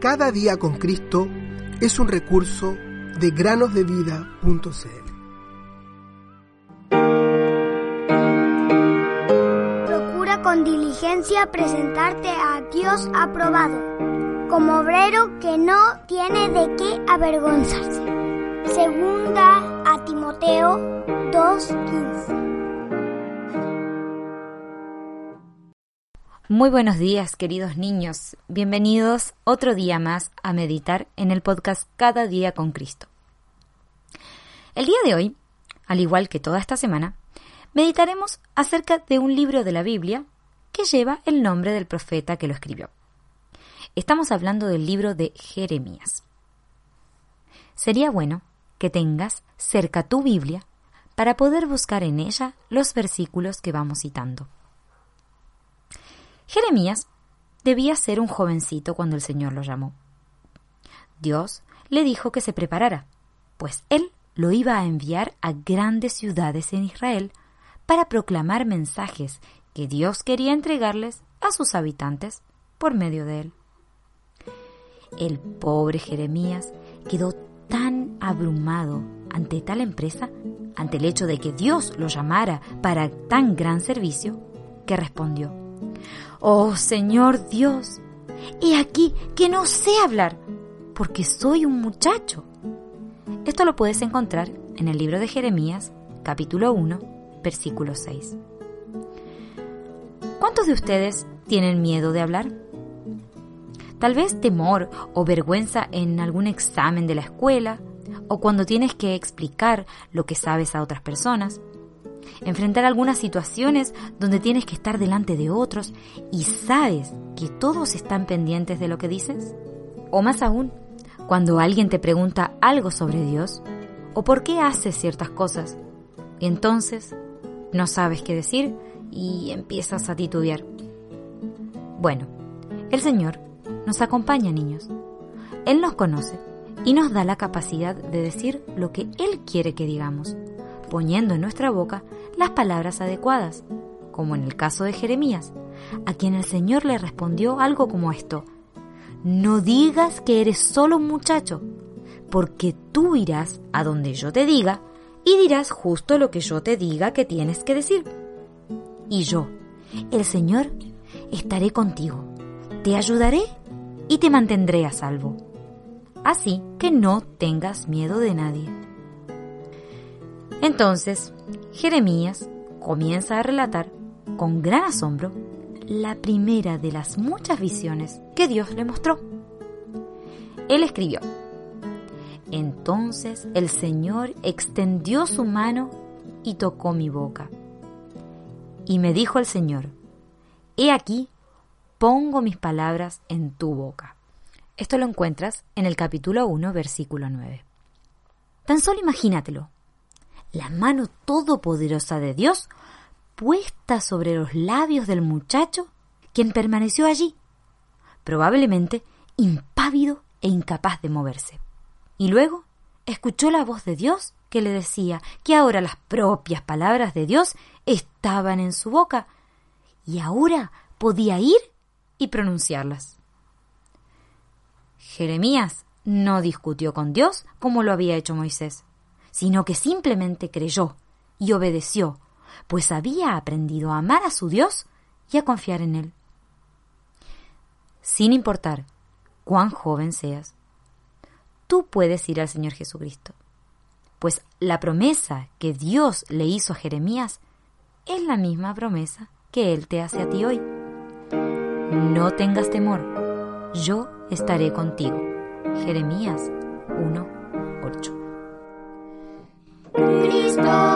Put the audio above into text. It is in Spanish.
Cada día con Cristo es un recurso de granosdevida.cl. Procura con diligencia presentarte a Dios aprobado, como obrero que no tiene de qué avergonzarse. Segunda a Timoteo 2:15. Muy buenos días, queridos niños. Bienvenidos otro día más a meditar en el podcast Cada día con Cristo. El día de hoy, al igual que toda esta semana, meditaremos acerca de un libro de la Biblia que lleva el nombre del profeta que lo escribió. Estamos hablando del libro de Jeremías. Sería bueno que tengas cerca tu Biblia para poder buscar en ella los versículos que vamos citando. Jeremías debía ser un jovencito cuando el Señor lo llamó. Dios le dijo que se preparara, pues él lo iba a enviar a grandes ciudades en Israel para proclamar mensajes que Dios quería entregarles a sus habitantes por medio de él. El pobre Jeremías quedó tan abrumado ante tal empresa, ante el hecho de que Dios lo llamara para tan gran servicio, que respondió, Oh Señor Dios, he aquí que no sé hablar, porque soy un muchacho. Esto lo puedes encontrar en el libro de Jeremías, capítulo 1, versículo 6. ¿Cuántos de ustedes tienen miedo de hablar? Tal vez temor o vergüenza en algún examen de la escuela, o cuando tienes que explicar lo que sabes a otras personas enfrentar algunas situaciones donde tienes que estar delante de otros y sabes que todos están pendientes de lo que dices? O más aún, cuando alguien te pregunta algo sobre Dios o por qué haces ciertas cosas, entonces no sabes qué decir y empiezas a titubear. Bueno, el Señor nos acompaña, niños. Él nos conoce y nos da la capacidad de decir lo que Él quiere que digamos poniendo en nuestra boca las palabras adecuadas, como en el caso de Jeremías, a quien el Señor le respondió algo como esto, no digas que eres solo un muchacho, porque tú irás a donde yo te diga y dirás justo lo que yo te diga que tienes que decir. Y yo, el Señor, estaré contigo, te ayudaré y te mantendré a salvo. Así que no tengas miedo de nadie. Entonces, Jeremías comienza a relatar con gran asombro la primera de las muchas visiones que Dios le mostró. Él escribió, Entonces el Señor extendió su mano y tocó mi boca. Y me dijo el Señor, He aquí, pongo mis palabras en tu boca. Esto lo encuentras en el capítulo 1, versículo 9. Tan solo imagínatelo, la mano todopoderosa de Dios puesta sobre los labios del muchacho, quien permaneció allí, probablemente impávido e incapaz de moverse. Y luego escuchó la voz de Dios que le decía que ahora las propias palabras de Dios estaban en su boca y ahora podía ir y pronunciarlas. Jeremías no discutió con Dios como lo había hecho Moisés sino que simplemente creyó y obedeció, pues había aprendido a amar a su Dios y a confiar en Él. Sin importar cuán joven seas, tú puedes ir al Señor Jesucristo, pues la promesa que Dios le hizo a Jeremías es la misma promesa que Él te hace a ti hoy. No tengas temor, yo estaré contigo. Jeremías 1.8 Cristo.